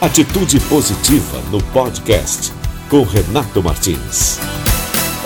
Atitude Positiva no podcast com Renato Martins.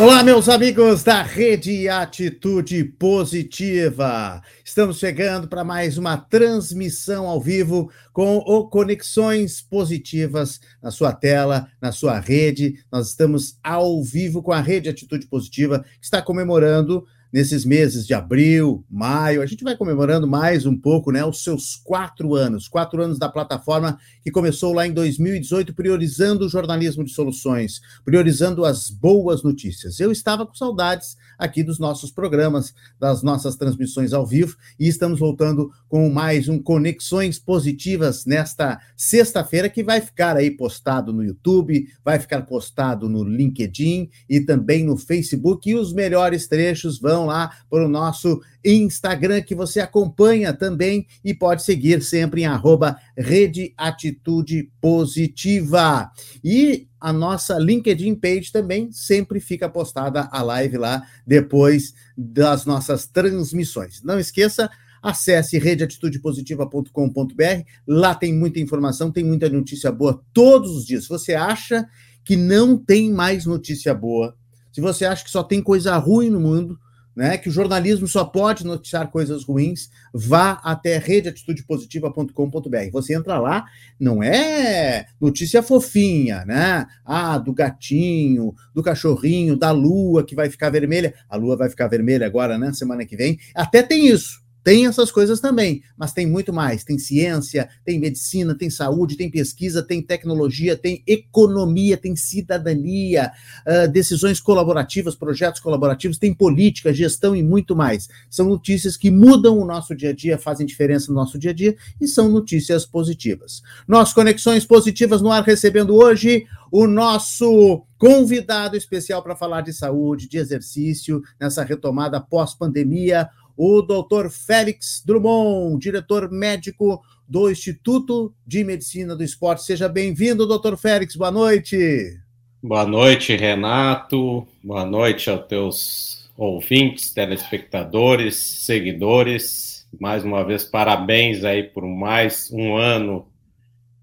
Olá, meus amigos da Rede Atitude Positiva. Estamos chegando para mais uma transmissão ao vivo com o Conexões Positivas na sua tela, na sua rede. Nós estamos ao vivo com a Rede Atitude Positiva, que está comemorando nesses meses de abril, maio. A gente vai comemorando mais um pouco, né? Os seus quatro anos, quatro anos da plataforma que começou lá em 2018, priorizando o jornalismo de soluções, priorizando as boas notícias. Eu estava com saudades aqui dos nossos programas, das nossas transmissões ao vivo, e estamos voltando com mais um Conexões Positivas nesta sexta-feira, que vai ficar aí postado no YouTube, vai ficar postado no LinkedIn e também no Facebook, e os melhores trechos vão lá para o nosso Instagram, que você acompanha também e pode seguir sempre em arroba Rede Atitude Positiva. E a nossa LinkedIn page também sempre fica postada a live lá depois das nossas transmissões. Não esqueça, acesse redeatitudepositiva.com.br. Lá tem muita informação, tem muita notícia boa todos os dias. Se você acha que não tem mais notícia boa, se você acha que só tem coisa ruim no mundo, né, que o jornalismo só pode noticiar coisas ruins, vá até redeatitudepositiva.com.br. Você entra lá, não é notícia fofinha, né? Ah, do gatinho, do cachorrinho, da lua que vai ficar vermelha. A lua vai ficar vermelha agora, né? Semana que vem. Até tem isso. Tem essas coisas também, mas tem muito mais. Tem ciência, tem medicina, tem saúde, tem pesquisa, tem tecnologia, tem economia, tem cidadania, uh, decisões colaborativas, projetos colaborativos, tem política, gestão e muito mais. São notícias que mudam o nosso dia a dia, fazem diferença no nosso dia a dia e são notícias positivas. Nós, Conexões Positivas no ar, recebendo hoje o nosso convidado especial para falar de saúde, de exercício, nessa retomada pós-pandemia o doutor Félix Drummond, diretor médico do Instituto de Medicina do Esporte. Seja bem-vindo, doutor Félix, boa noite. Boa noite, Renato. Boa noite aos teus ouvintes, telespectadores, seguidores. Mais uma vez, parabéns aí por mais um ano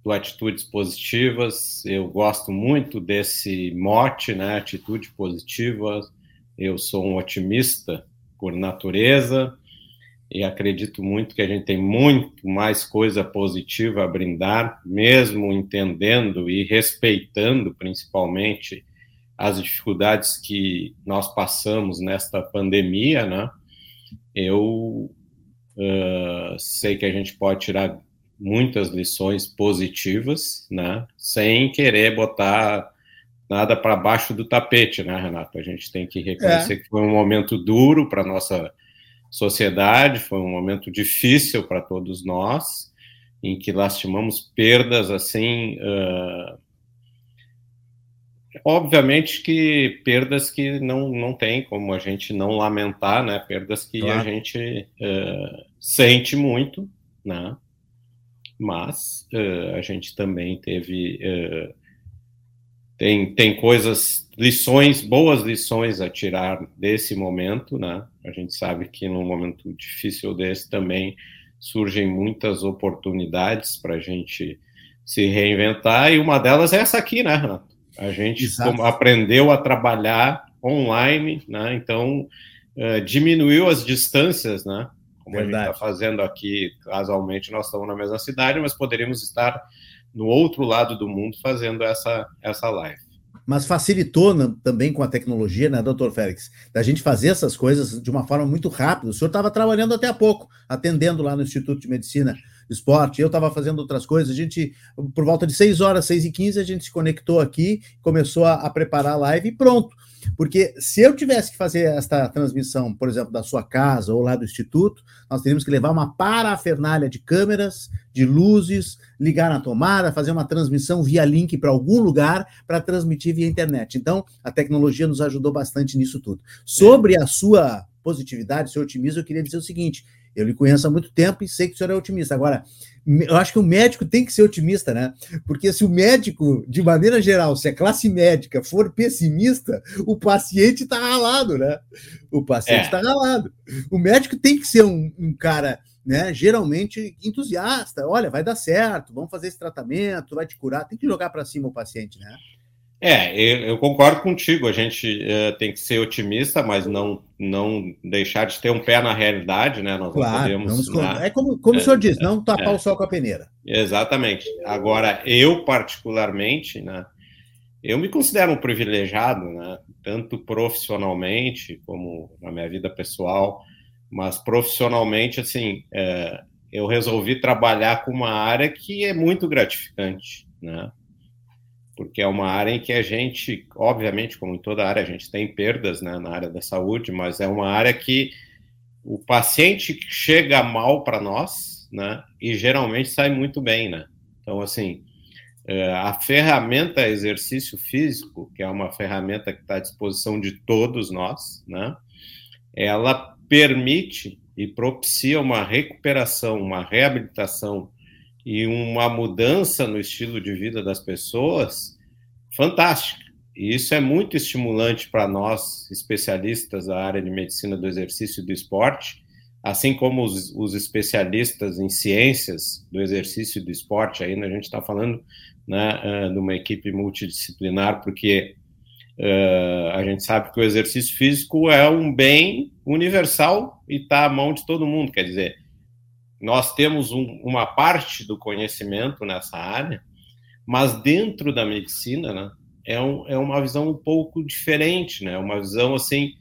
do Atitudes Positivas. Eu gosto muito desse mote, né? Atitude positiva. Eu sou um otimista por natureza e acredito muito que a gente tem muito mais coisa positiva a brindar, mesmo entendendo e respeitando principalmente as dificuldades que nós passamos nesta pandemia, né? Eu uh, sei que a gente pode tirar muitas lições positivas, né? Sem querer botar nada para baixo do tapete, né, Renato? A gente tem que reconhecer é. que foi um momento duro para a nossa sociedade, foi um momento difícil para todos nós, em que lastimamos perdas assim. Uh... Obviamente que perdas que não, não tem como a gente não lamentar, né? Perdas que claro. a gente uh, sente muito, né? Mas uh, a gente também teve tem, tem coisas, lições, boas lições a tirar desse momento, né? A gente sabe que num momento difícil desse também surgem muitas oportunidades para a gente se reinventar, e uma delas é essa aqui, né, Renato? A gente aprendeu a trabalhar online, né? Então, uh, diminuiu as distâncias, né? Como Verdade. a gente está fazendo aqui, casualmente, nós estamos na mesma cidade, mas poderíamos estar no outro lado do mundo fazendo essa, essa live. Mas facilitou também com a tecnologia, né, doutor Félix? Da gente fazer essas coisas de uma forma muito rápida. O senhor estava trabalhando até há pouco, atendendo lá no Instituto de Medicina Esporte, eu estava fazendo outras coisas. A gente, por volta de 6 horas, 6 e 15, a gente se conectou aqui, começou a, a preparar a live e pronto. Porque se eu tivesse que fazer esta transmissão, por exemplo, da sua casa ou lá do instituto, nós teríamos que levar uma parafernália de câmeras, de luzes, ligar na tomada, fazer uma transmissão via link para algum lugar para transmitir via internet. Então, a tecnologia nos ajudou bastante nisso tudo. Sobre a sua positividade, seu otimismo, eu queria dizer o seguinte: eu lhe conheço há muito tempo e sei que o senhor é otimista. Agora, eu acho que o médico tem que ser otimista, né? Porque se o médico, de maneira geral, se a classe médica for pessimista, o paciente está ralado, né? O paciente está é. ralado. O médico tem que ser um, um, cara né, geralmente entusiasta. Olha, vai dar certo, vamos fazer esse tratamento, vai te curar. Tem que jogar para cima o paciente, né? É, eu, eu concordo contigo. A gente uh, tem que ser otimista, mas não, não deixar de ter um pé na realidade, né? Nós claro, podemos. Né? É como, como é, o senhor disse, não tapar é, o sol com a peneira. Exatamente. Agora, eu, particularmente, né? Eu me considero um privilegiado, né? Tanto profissionalmente como na minha vida pessoal, mas profissionalmente, assim, é, eu resolvi trabalhar com uma área que é muito gratificante, né? Porque é uma área em que a gente, obviamente, como em toda área, a gente tem perdas né, na área da saúde, mas é uma área que o paciente chega mal para nós, né, e geralmente sai muito bem, né. Então, assim, é, a ferramenta exercício físico, que é uma ferramenta que está à disposição de todos nós, né, ela permite e propicia uma recuperação, uma reabilitação e uma mudança no estilo de vida das pessoas fantástica. E isso é muito estimulante para nós, especialistas da área de medicina do exercício e do esporte, assim como os, os especialistas em ciências do exercício e do esporte. Ainda a gente está falando né, de uma equipe multidisciplinar, porque uh, a gente sabe que o exercício físico é um bem universal e está à mão de todo mundo. Quer dizer, nós temos um, uma parte do conhecimento nessa área, mas dentro da medicina, né, é, um, é uma visão um pouco diferente, né? Uma visão assim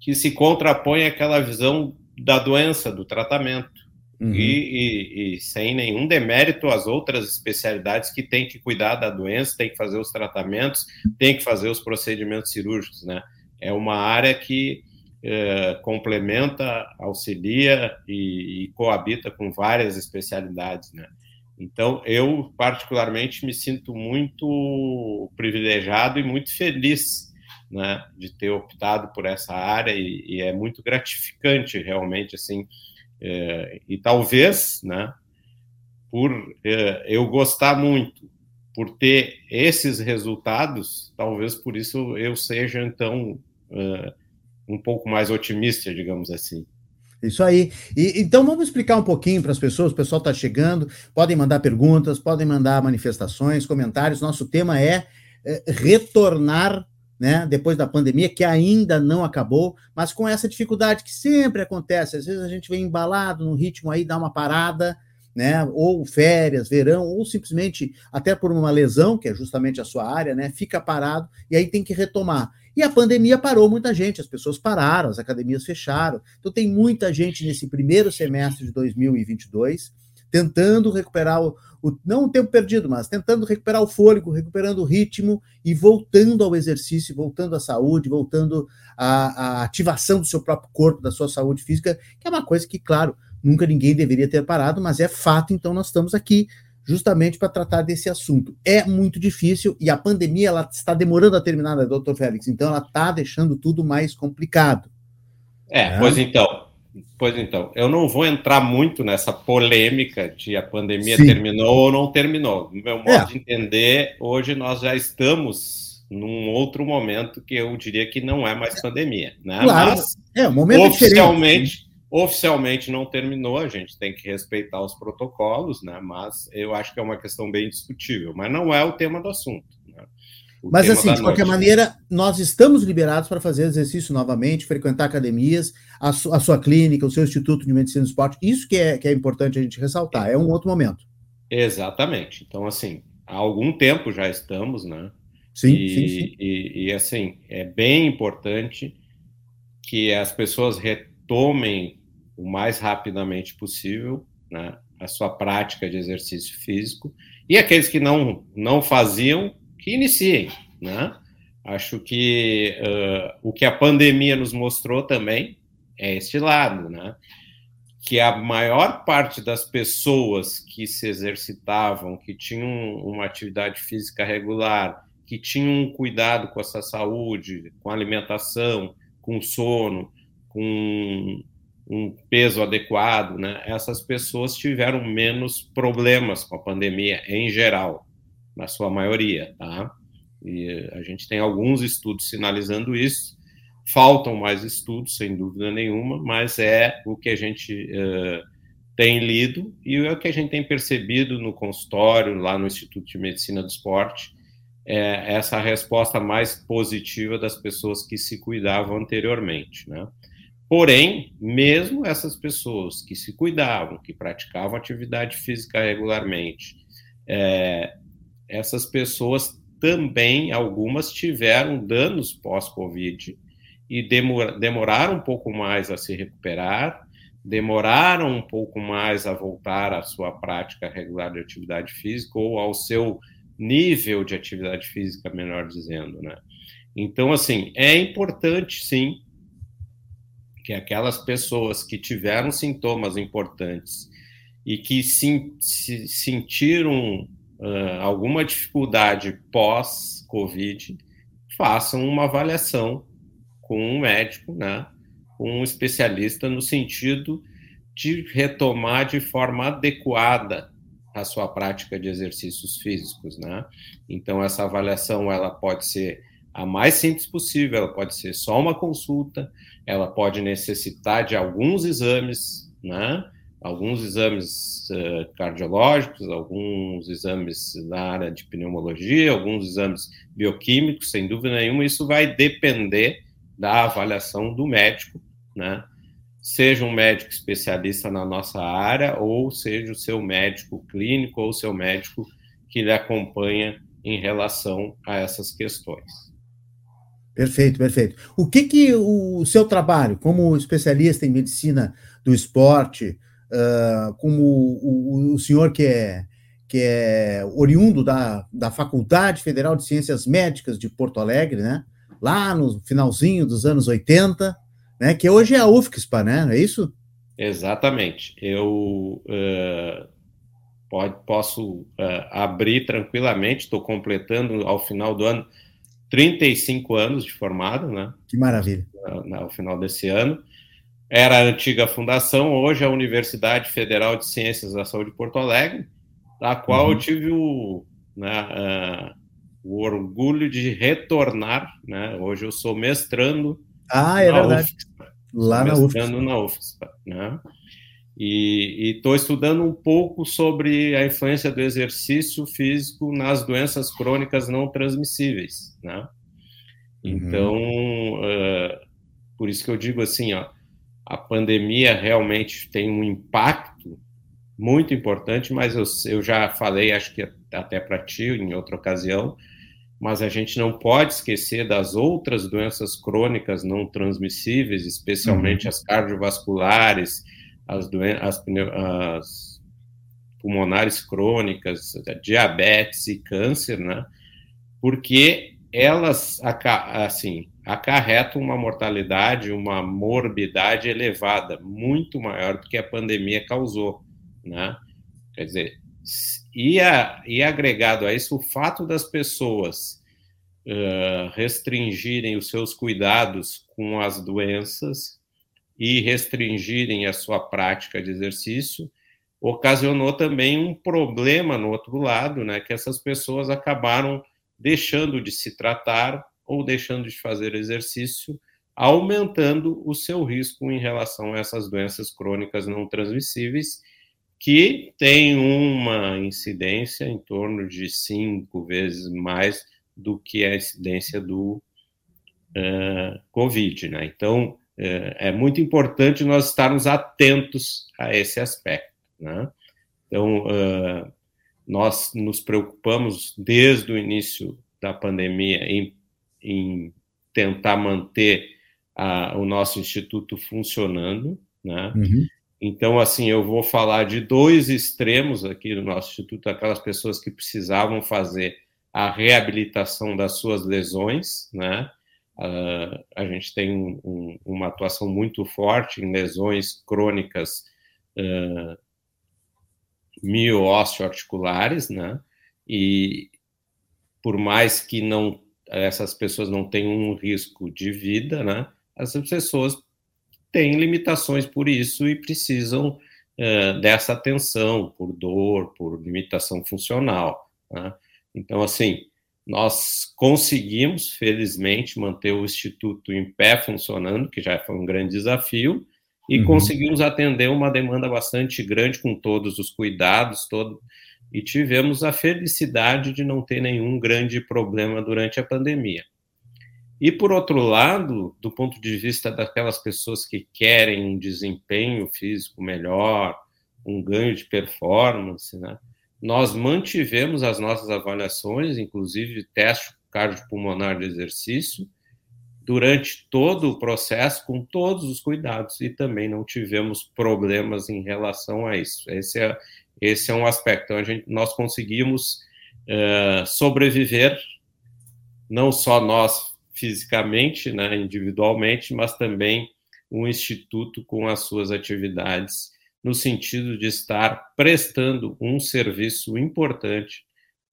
que se contrapõe àquela visão da doença, do tratamento. Uhum. E, e, e, sem nenhum demérito às outras especialidades que têm que cuidar da doença, têm que fazer os tratamentos, têm que fazer os procedimentos cirúrgicos, né? É uma área que é, complementa, auxilia e, e, coabita com várias especialidades, né? Então, eu particularmente me sinto muito privilegiado e muito feliz, né, de ter optado por essa área e, e é muito gratificante realmente, assim, é, e talvez, né, por é, eu gostar muito, por ter esses resultados, talvez por isso eu seja então é, um pouco mais otimista, digamos assim. Isso aí. E, então vamos explicar um pouquinho para as pessoas. O pessoal está chegando, podem mandar perguntas, podem mandar manifestações, comentários. Nosso tema é, é retornar, né, depois da pandemia, que ainda não acabou, mas com essa dificuldade que sempre acontece. Às vezes a gente vem embalado no ritmo aí, dá uma parada, né, ou férias, verão, ou simplesmente até por uma lesão, que é justamente a sua área, né, fica parado e aí tem que retomar. E a pandemia parou muita gente, as pessoas pararam, as academias fecharam. Então tem muita gente nesse primeiro semestre de 2022 tentando recuperar o, o, não o tempo perdido, mas tentando recuperar o fôlego, recuperando o ritmo e voltando ao exercício, voltando à saúde, voltando à, à ativação do seu próprio corpo, da sua saúde física, que é uma coisa que, claro, nunca ninguém deveria ter parado, mas é fato, então nós estamos aqui justamente para tratar desse assunto. É muito difícil e a pandemia ela está demorando a terminar, né, doutor Félix? Então ela está deixando tudo mais complicado. É, é, pois então. Pois então, eu não vou entrar muito nessa polêmica de a pandemia Sim. terminou ou não terminou. No meu modo é. de entender, hoje nós já estamos num outro momento que eu diria que não é mais pandemia, né? Claro, Mas, é um momento oficialmente, diferente Oficialmente não terminou, a gente tem que respeitar os protocolos, né? Mas eu acho que é uma questão bem discutível, mas não é o tema do assunto. Né? Mas assim, de qualquer maneira, nós estamos liberados para fazer exercício novamente, frequentar academias, a, su a, sua clínica, o seu Instituto de Medicina do Esporte. Isso que é, que é importante a gente ressaltar, é um outro momento. Exatamente. Então, assim, há algum tempo já estamos, né? Sim, e, sim, sim. E, e, assim, é bem importante que as pessoas retomem o mais rapidamente possível, né, a sua prática de exercício físico, e aqueles que não, não faziam, que iniciem, né? Acho que uh, o que a pandemia nos mostrou também é este lado, né? Que a maior parte das pessoas que se exercitavam, que tinham uma atividade física regular, que tinham um cuidado com a sua saúde, com a alimentação, com sono, com um peso adequado, né, essas pessoas tiveram menos problemas com a pandemia em geral, na sua maioria, tá? E a gente tem alguns estudos sinalizando isso. Faltam mais estudos, sem dúvida nenhuma, mas é o que a gente uh, tem lido e é o que a gente tem percebido no consultório, lá no Instituto de Medicina do Esporte, é essa resposta mais positiva das pessoas que se cuidavam anteriormente, né? Porém, mesmo essas pessoas que se cuidavam, que praticavam atividade física regularmente, é, essas pessoas também, algumas tiveram danos pós-Covid e demoraram um pouco mais a se recuperar, demoraram um pouco mais a voltar à sua prática regular de atividade física ou ao seu nível de atividade física, melhor dizendo, né? Então, assim, é importante, sim, que aquelas pessoas que tiveram sintomas importantes e que sim, se sentiram uh, alguma dificuldade pós-Covid façam uma avaliação com um médico, né, com um especialista, no sentido de retomar de forma adequada a sua prática de exercícios físicos, né? Então essa avaliação ela pode ser a mais simples possível, ela pode ser só uma consulta, ela pode necessitar de alguns exames, né? alguns exames uh, cardiológicos, alguns exames na área de pneumologia, alguns exames bioquímicos, sem dúvida nenhuma, isso vai depender da avaliação do médico, né? Seja um médico especialista na nossa área, ou seja o seu médico clínico ou seu médico que lhe acompanha em relação a essas questões. Perfeito, perfeito. O que que o seu trabalho como especialista em medicina do esporte, uh, como o, o, senhor que é, que é oriundo da, da Faculdade Federal de Ciências Médicas de Porto Alegre, né? Lá no finalzinho dos anos 80, né? Que hoje é a UFSPA, né? É isso? Exatamente. Eu uh, pode, posso uh, abrir tranquilamente, estou completando ao final do ano 35 anos de formado, né? Que maravilha. Ao final desse ano. Era a antiga fundação, hoje é a Universidade Federal de Ciências da Saúde de Porto Alegre, da qual uhum. eu tive o, né, uh, o orgulho de retornar, né? Hoje eu sou mestrando. Ah, é verdade. Lá na UFSPA. na UFSPA, né? E estou estudando um pouco sobre a influência do exercício físico nas doenças crônicas não transmissíveis, né? Uhum. Então, uh, por isso que eu digo assim, ó, a pandemia realmente tem um impacto muito importante, mas eu, eu já falei, acho que até para ti em outra ocasião, mas a gente não pode esquecer das outras doenças crônicas não transmissíveis, especialmente uhum. as cardiovasculares, as, as, as pulmonares crônicas, diabetes e câncer, né? Porque elas, assim, acarretam uma mortalidade, uma morbidade elevada, muito maior do que a pandemia causou, né? Quer dizer, e, a, e agregado a isso o fato das pessoas uh, restringirem os seus cuidados com as doenças e restringirem a sua prática de exercício, ocasionou também um problema no outro lado, né, que essas pessoas acabaram deixando de se tratar ou deixando de fazer exercício, aumentando o seu risco em relação a essas doenças crônicas não transmissíveis, que tem uma incidência em torno de cinco vezes mais do que a incidência do uh, Covid, né? Então, é, é muito importante nós estarmos atentos a esse aspecto. Né? Então, uh, nós nos preocupamos desde o início da pandemia em, em tentar manter a, o nosso instituto funcionando, né? Uhum. Então, assim, eu vou falar de dois extremos aqui do nosso instituto, aquelas pessoas que precisavam fazer a reabilitação das suas lesões, né? Uh, a gente tem um, um, uma atuação muito forte em lesões crônicas uh, mioósseo-articulares, né? E por mais que não essas pessoas não tenham um risco de vida, né? Essas pessoas têm limitações por isso e precisam uh, dessa atenção por dor, por limitação funcional. Né? Então, assim, nós conseguimos, felizmente, manter o Instituto em pé funcionando, que já foi um grande desafio, e uhum. conseguimos atender uma demanda bastante grande com todos os cuidados, todo, e tivemos a felicidade de não ter nenhum grande problema durante a pandemia. E, por outro lado, do ponto de vista daquelas pessoas que querem um desempenho físico melhor, um ganho de performance, né? Nós mantivemos as nossas avaliações, inclusive teste cardiopulmonar de exercício, durante todo o processo, com todos os cuidados, e também não tivemos problemas em relação a isso. Esse é, esse é um aspecto. Então, a gente, nós conseguimos uh, sobreviver, não só nós fisicamente, né, individualmente, mas também o Instituto com as suas atividades, no sentido de estar prestando um serviço importante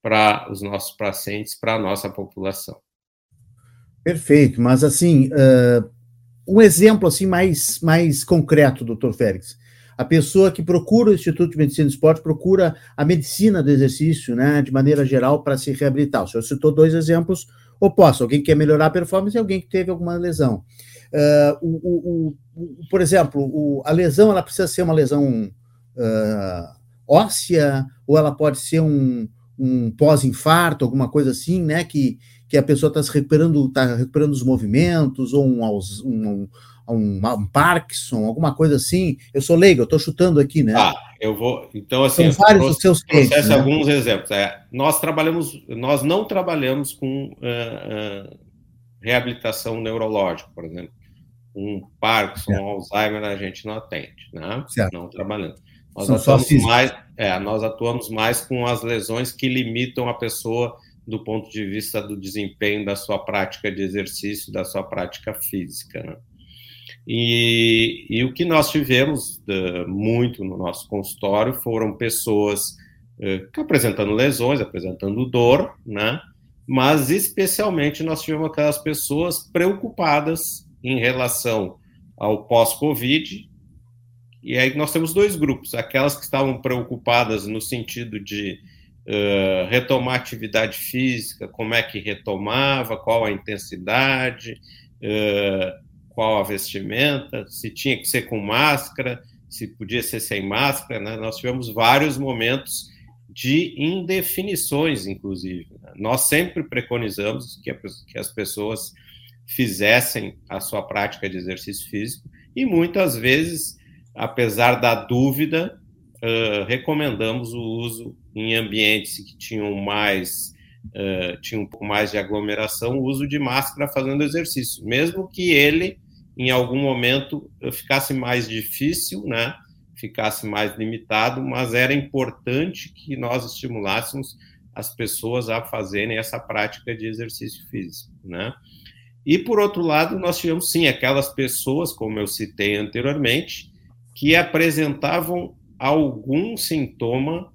para os nossos pacientes, para a nossa população. Perfeito, mas assim, uh, um exemplo assim mais, mais concreto, doutor Félix. A pessoa que procura o Instituto de Medicina do Esporte procura a medicina do exercício, né, de maneira geral, para se reabilitar. O senhor citou dois exemplos oposto, alguém que quer melhorar a performance e alguém que teve alguma lesão. Uh, o, o, o, por exemplo, a lesão ela precisa ser uma lesão uh, óssea ou ela pode ser um, um pós-infarto, alguma coisa assim, né? Que, que a pessoa está se recuperando, está recuperando os movimentos ou um, um, um, um, Parkinson, alguma coisa assim. Eu sou leigo, eu estou chutando aqui, né? Ah, eu vou. Então, assim, São vários dos seus clientes. Né? alguns exemplos. É, nós trabalhamos, nós não trabalhamos com uh, uh, reabilitação neurológica, por exemplo. Um Parkinson, um Alzheimer, a gente não atende, né? Certo. Não trabalhando. Nós atuamos, mais, é, nós atuamos mais com as lesões que limitam a pessoa do ponto de vista do desempenho da sua prática de exercício, da sua prática física. Né? E, e, o que nós tivemos uh, muito no nosso consultório foram pessoas uh, apresentando lesões, apresentando dor, né? mas especialmente nós tivemos aquelas pessoas preocupadas em relação ao pós-Covid. E aí nós temos dois grupos: aquelas que estavam preocupadas no sentido de uh, retomar atividade física, como é que retomava, qual a intensidade, uh, qual a vestimenta, se tinha que ser com máscara, se podia ser sem máscara, né? Nós tivemos vários momentos de indefinições, inclusive. Né? Nós sempre preconizamos que, as pessoas fizessem a sua prática de exercício físico e muitas vezes, apesar da dúvida, uh, recomendamos o uso em ambientes que tinham mais uh, tinha um pouco mais de aglomeração, o uso de máscara fazendo exercício, mesmo que ele em algum momento ficasse mais difícil, né? Ficasse mais limitado, mas era importante que nós estimulássemos as pessoas a fazerem essa prática de exercício físico, né? E por outro lado, nós tivemos sim aquelas pessoas, como eu citei anteriormente, que apresentavam algum sintoma,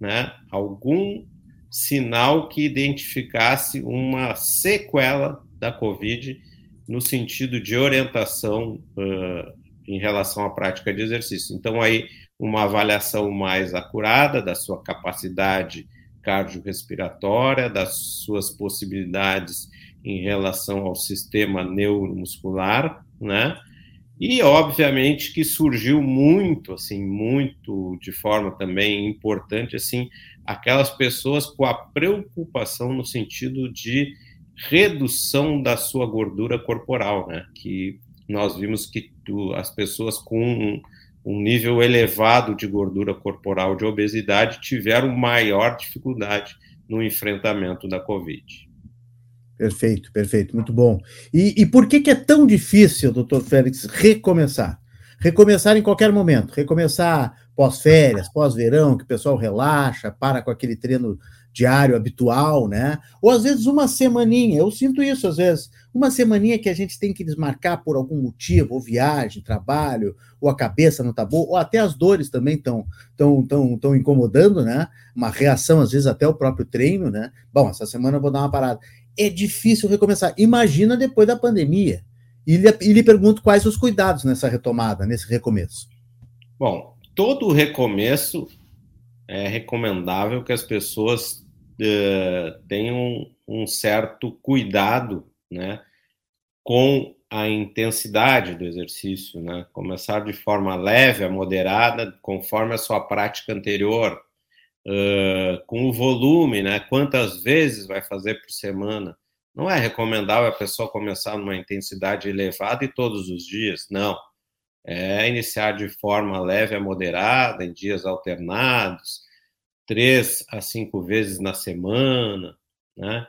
né? Algum sinal que identificasse uma sequela da COVID no sentido de orientação uh, em relação à prática de exercício. Então, aí, uma avaliação mais acurada da sua capacidade cardiorrespiratória, das suas possibilidades em relação ao sistema neuromuscular, né? E, obviamente, que surgiu muito, assim, muito de forma também importante, assim, aquelas pessoas com a preocupação no sentido de redução da sua gordura corporal, né? Que nós vimos que as pessoas com um, nível elevado de gordura corporal, de obesidade, tiveram maior dificuldade no enfrentamento da Covid. Perfeito, perfeito, muito bom. E, e por que, que é tão difícil, doutor Félix, recomeçar? Recomeçar em qualquer momento, recomeçar pós-férias, pós-verão, que o pessoal relaxa, para com aquele treino diário habitual, né? Ou às vezes uma semaninha, eu sinto isso às vezes, uma semaninha que a gente tem que desmarcar por algum motivo, ou viagem, trabalho, ou a cabeça não tá boa, ou até as dores também estão tão, tão, tão incomodando, né? Uma reação, às vezes, até o próprio treino, né? Bom, essa semana eu vou dar uma parada. É difícil recomeçar. Imagina depois da pandemia. E lhe, e lhe pergunto quais os cuidados nessa retomada, nesse recomeço. Bom, todo recomeço é recomendável que as pessoas uh, tenham um certo cuidado, né, com a intensidade do exercício, né? Começar de forma leve a moderada, conforme a sua prática anterior, uh, com o volume, né? Quantas vezes vai fazer por semana? Não é recomendável a pessoa começar numa intensidade elevada e todos os dias, não. É iniciar de forma leve a moderada, em dias alternados, três a cinco vezes na semana, né?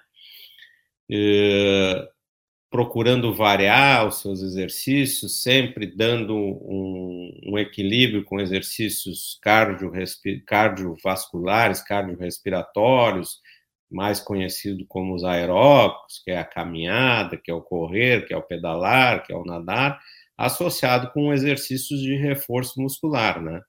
Procurando variar os seus exercícios, sempre dando um, um equilíbrio com exercícios cardio, cardiovasculares, cardiorrespiratórios, mais conhecido como os aeróbicos, que é a caminhada, que é o correr, que é o pedalar, que é o nadar, associado com exercícios de reforço muscular, né?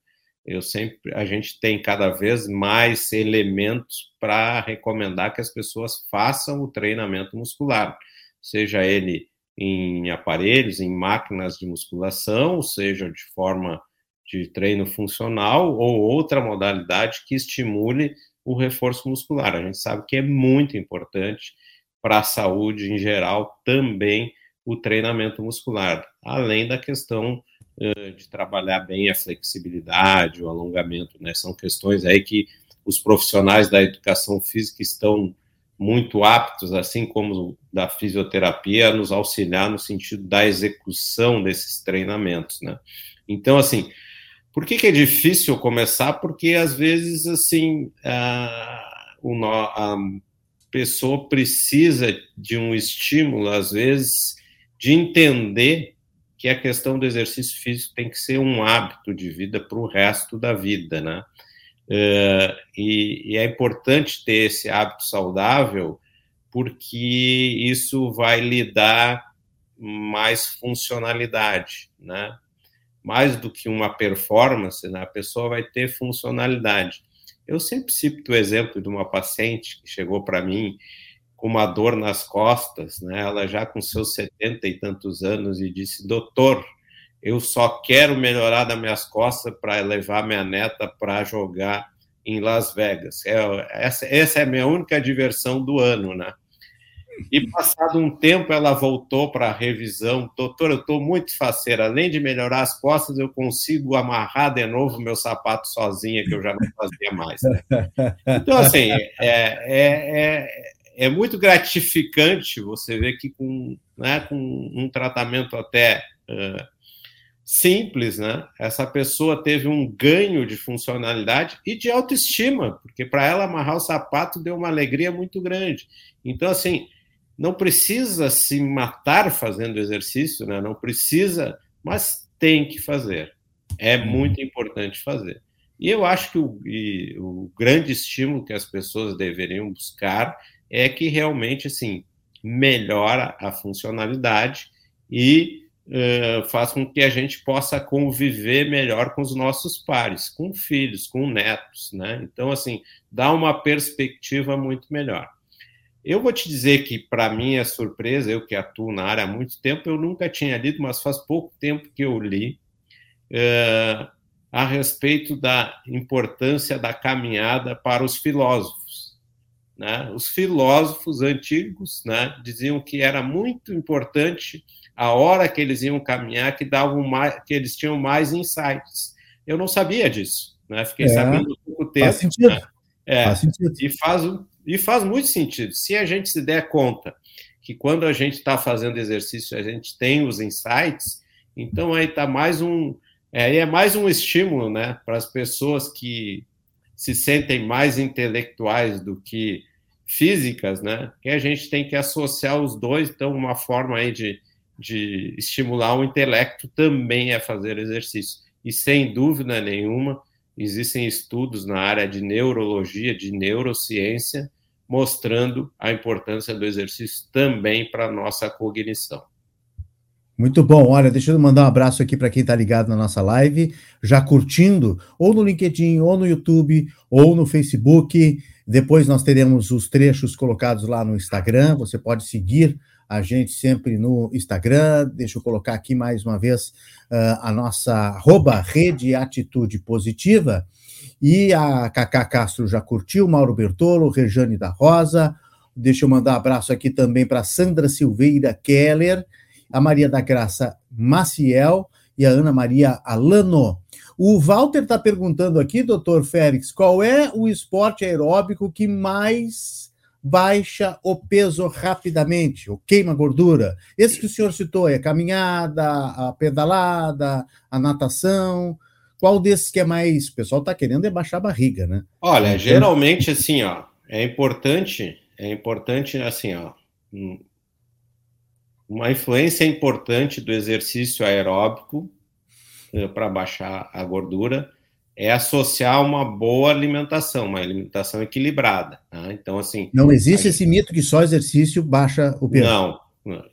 Eu sempre, a gente tem cada vez mais elementos para recomendar que as pessoas façam o treinamento muscular seja ele em aparelhos, em máquinas de musculação, seja de forma de treino funcional ou outra modalidade que estimule o reforço muscular. A gente sabe que é muito importante para a saúde em geral também o treinamento muscular, além da questão uh, de trabalhar bem a flexibilidade, o alongamento, né? São questões aí que os profissionais da educação física estão muito aptos, assim como da fisioterapia, a nos auxiliar no sentido da execução desses treinamentos, né? Então, assim, por que, que é difícil começar? Porque às vezes, assim, a, a pessoa precisa de um estímulo, às vezes, de entender que a questão do exercício físico tem que ser um hábito de vida para o resto da vida, né? Uh, e, e, é importante ter esse hábito saudável, porque isso vai lhe dar mais funcionalidade, né? Mais do que uma performance, né? a pessoa vai ter funcionalidade. Eu sempre cito o exemplo de uma paciente que chegou para mim com uma dor nas costas, né? Ela já com seus setenta e tantos anos e disse: "Doutor, eu só quero melhorar das minhas costas para levar minha neta para jogar em Las Vegas. É, essa, essa é a minha única diversão do ano, né? E passado um tempo, ela voltou para a revisão. Doutor, eu estou muito faceira. Além de melhorar as costas, eu consigo amarrar de novo meu sapato sozinha, que eu já não fazia mais. Né? Então, assim, é, é, é, é, muito gratificante você ver que com, né, com um tratamento até uh, simples, né? Essa pessoa teve um ganho de funcionalidade e de autoestima, porque para ela amarrar o sapato deu uma alegria muito grande. Então, assim, não precisa se matar fazendo exercício, né? Não precisa, mas tem que fazer. É uhum. muito importante fazer. E eu acho que o, e, o grande estímulo que as pessoas deveriam buscar é que realmente, assim, melhora a funcionalidade e uh, faz com que a gente possa conviver melhor com os nossos pares, com filhos, com netos, né? Então, assim, dá uma perspectiva muito melhor. Eu vou te dizer que, para mim, é surpresa, eu que atuo na área há muito tempo, eu nunca tinha lido, mas faz pouco tempo que eu li uh, a respeito da importância da caminhada para os filósofos. Né? Os filósofos antigos né, diziam que era muito importante a hora que eles iam caminhar que davam mais, que eles tinham mais insights. Eu não sabia disso, né? Fiquei é, sabendo pouco tempo. Faz sentido. Né? É, faz sentido. E faz, e faz muito sentido. Se a gente se der conta que quando a gente está fazendo exercício a gente tem os insights, então aí está mais um, é, aí é mais um estímulo, né, para as pessoas que se sentem mais intelectuais do que físicas, né, que a gente tem que associar os dois, então uma forma aí de de estimular o intelecto também é fazer exercício. E sem dúvida nenhuma, existem estudos na área de neurologia, de neurociência, mostrando a importância do exercício também para a nossa cognição. Muito bom. Olha, deixa eu mandar um abraço aqui para quem está ligado na nossa live, já curtindo, ou no LinkedIn, ou no YouTube, ou no Facebook. Depois nós teremos os trechos colocados lá no Instagram. Você pode seguir a gente sempre no Instagram. Deixa eu colocar aqui mais uma vez uh, a nossa arroba Rede Atitude Positiva. E a Cacá Castro já curtiu, Mauro Bertolo, Rejane da Rosa. Deixa eu mandar um abraço aqui também para Sandra Silveira Keller a Maria da Graça Maciel e a Ana Maria Alano. O Walter está perguntando aqui, doutor Félix, qual é o esporte aeróbico que mais baixa o peso rapidamente, ou queima gordura? Esse que o senhor citou é a caminhada, a pedalada, a natação. Qual desses que é mais. O pessoal está querendo é baixar a barriga, né? Olha, então... geralmente assim, ó, é importante, é importante assim, ó, uma influência importante do exercício aeróbico eh, para baixar a gordura é associar uma boa alimentação, uma alimentação equilibrada. Tá? Então, assim. Não existe esse mito que só exercício baixa o peso. Não.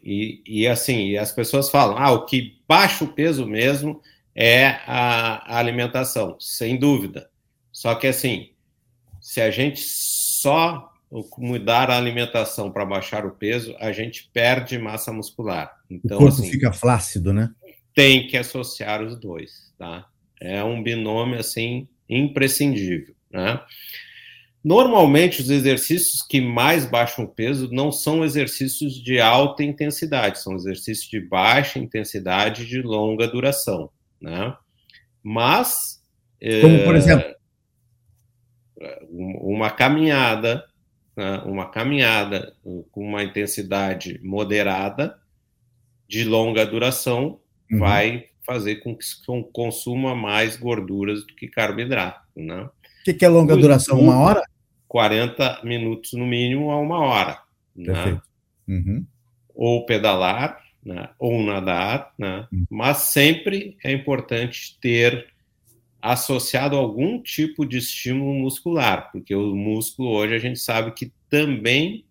E, e assim, as pessoas falam: ah, o que baixa o peso mesmo é a, a alimentação, sem dúvida. Só que assim, se a gente só mudar a alimentação para baixar o peso, a gente perde massa muscular. Então, o corpo assim, fica flácido, né? Tem que associar os dois, tá? É um binômio assim imprescindível, né? Normalmente os exercícios que mais baixam o peso não são exercícios de alta intensidade, são exercícios de baixa intensidade de longa duração, né? Mas como por é, exemplo uma caminhada né, uma caminhada com uma intensidade moderada, de longa duração, uhum. vai fazer com que se consuma mais gorduras do que carboidrato. Né? O que, que, é longa duração? Uma hora? 40 minutos no mínimo a uma hora. Né? Uhum. Ou pedalar, né? ou nadar, né? Uhum. mas sempre é importante ter associado algum tipo de estímulo muscular, porque o músculo hoje a gente sabe que também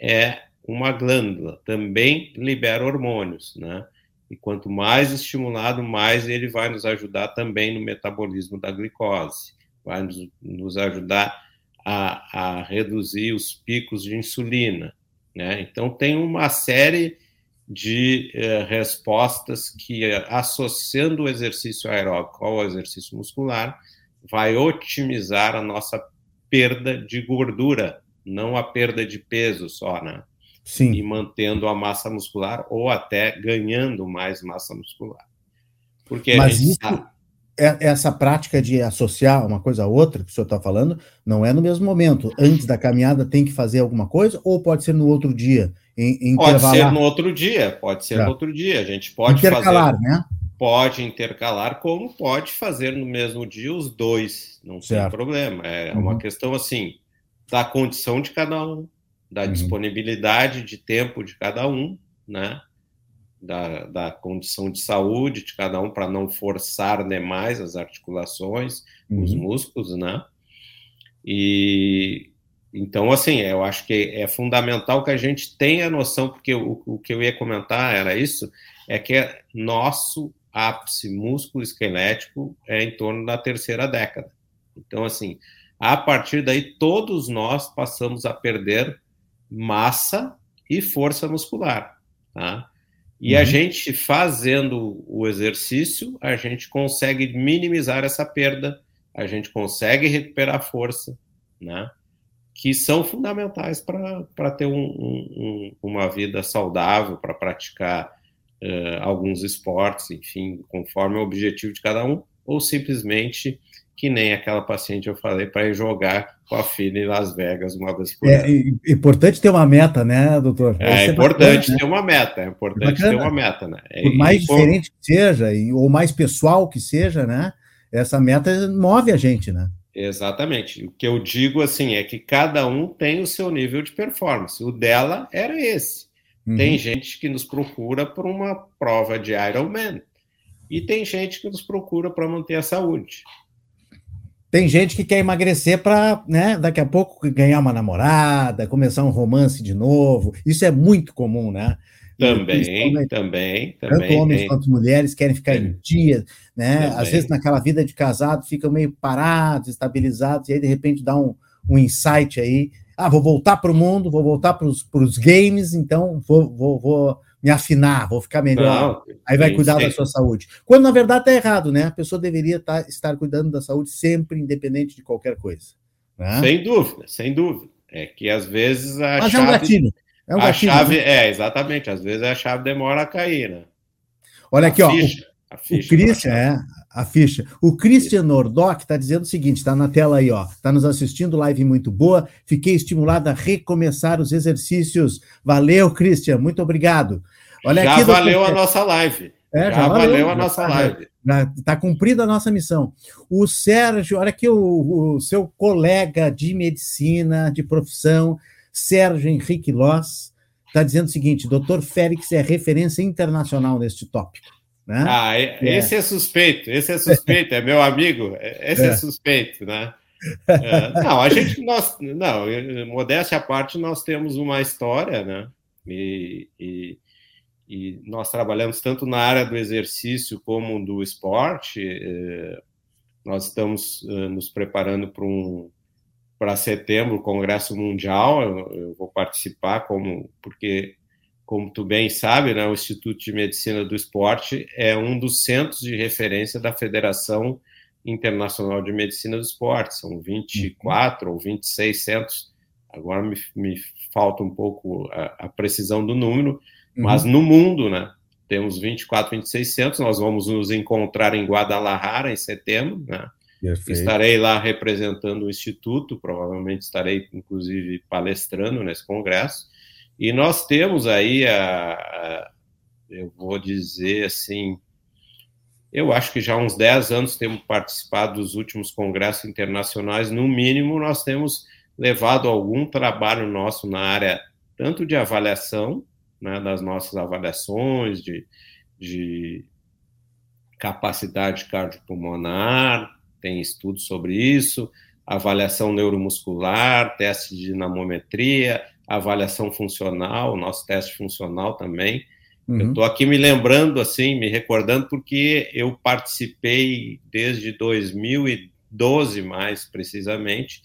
é uma glândula, também libera hormônios, né? E quanto mais estimulado, mais ele vai nos ajudar também no metabolismo da glicose, vai nos, ajudar a, a reduzir os picos de insulina, né? Então tem uma série de eh, respostas que, associando o exercício aeróbico ao exercício muscular, vai otimizar a nossa perda de gordura, não a perda de peso só, né? Sim. E mantendo a massa muscular ou até ganhando mais massa muscular. Porque Mas isso, tá... essa prática de associar uma coisa a outra que o senhor está falando, não é no mesmo momento. Antes da caminhada tem que fazer alguma coisa ou pode ser no outro dia? Em, pode ser no outro dia, pode ser tá. no outro dia. A gente pode intercalar, fazer, né? Pode intercalar, como pode fazer no mesmo dia os dois, não certo. tem problema. É uhum. uma questão assim da condição de cada um, da uhum. disponibilidade de tempo de cada um, né? Da, da condição de saúde de cada um para não forçar demais as articulações, uhum. os músculos, né? E então, assim, eu acho que é fundamental que a gente tenha noção, porque o, o que eu ia comentar era isso, é que é nosso ápice músculo esquelético é em torno da terceira década. Então, assim, a partir daí, todos nós passamos a perder massa e força muscular, tá? E uhum. a gente fazendo o exercício, a gente consegue minimizar essa perda, a gente consegue recuperar força, né? que são fundamentais para ter um, um, uma vida saudável, para praticar uh, alguns esportes, enfim, conforme o objetivo de cada um, ou simplesmente que nem aquela paciente eu falei para ir jogar com a filha em Las Vegas uma vez por é, ano. É importante ter uma meta, né, doutor? É, é importante bacana, ter né? uma meta, é importante ter uma meta, né? Por mais e, diferente que seja, ou mais pessoal que seja, né? Essa meta move a gente, né? Exatamente. O que eu digo assim é que cada um tem o seu nível de performance. O dela era esse. Uhum. Tem gente que nos procura por uma prova de Ironman e tem gente que nos procura para manter a saúde. Tem gente que quer emagrecer para, né, daqui a pouco ganhar uma namorada, começar um romance de novo. Isso é muito comum, né? Também, também, Tanto também. homens tem. quanto mulheres querem ficar em dia, né? Também. Às vezes naquela vida de casado ficam meio parados, estabilizados, e aí de repente dá um, um insight aí. Ah, vou voltar para o mundo, vou voltar para os games, então vou, vou, vou me afinar, vou ficar melhor. Não, aí vai sim, cuidar sim. da sua saúde. Quando na verdade está errado, né? A pessoa deveria tá, estar cuidando da saúde sempre, independente de qualquer coisa. Né? Sem dúvida, sem dúvida. É que às vezes a Mas chave... é um gatilho É um a gatilho, chave, né? é, exatamente. Às vezes a chave demora a cair, né? Olha aqui, ó. O, ficha, o Christian, é, a ficha. O Christian Nordock está dizendo o seguinte: está na tela aí, ó. Está nos assistindo, live muito boa. Fiquei estimulado a recomeçar os exercícios. Valeu, Christian, muito obrigado. Olha Já aqui, valeu doutor... a nossa live. É, já, já valeu, valeu, a nossa live. Está cumprida a nossa missão. O Sérgio, olha aqui, o, o, seu colega de medicina, de profissão, Sérgio Henrique Loss, está dizendo o seguinte: doutor Félix é referência internacional neste tópico. Né? Ah, é. esse é suspeito, esse é suspeito, é meu amigo, esse é, é suspeito, né? É, não, a gente, nós, não, modéstia à parte, nós temos uma história, né? E, e, e, nós trabalhamos tanto na área do exercício como do esporte. É, nós estamos é, nos preparando para um para setembro, o Congresso Mundial. Eu, eu, vou participar como porque como tu bem sabe, né, o Instituto de Medicina do Esporte é um dos centros de referência da Federação Internacional de Medicina do Esporte. São 24 uhum. ou 26 centros. Agora me, me falta um pouco a, a precisão do número, uhum. mas no mundo, né? Temos 24, 26 centros. Nós vamos nos encontrar em Guadalajara em setembro, né? Perfeito. Estarei lá representando o Instituto, provavelmente estarei, inclusive, palestrando nesse congresso. E nós temos aí, a, a, eu vou dizer assim, eu acho que já há uns 10 anos temos participado dos últimos congressos internacionais, no mínimo nós temos levado algum trabalho nosso na área tanto de avaliação, né, das nossas avaliações, de, de capacidade cardiopulmonar, tem estudos sobre isso, avaliação neuromuscular, teste de dinamometria, avaliação funcional, nosso teste funcional também. Uhum. Eu estou aqui me lembrando, assim, me recordando, porque eu participei desde 2012, mais precisamente,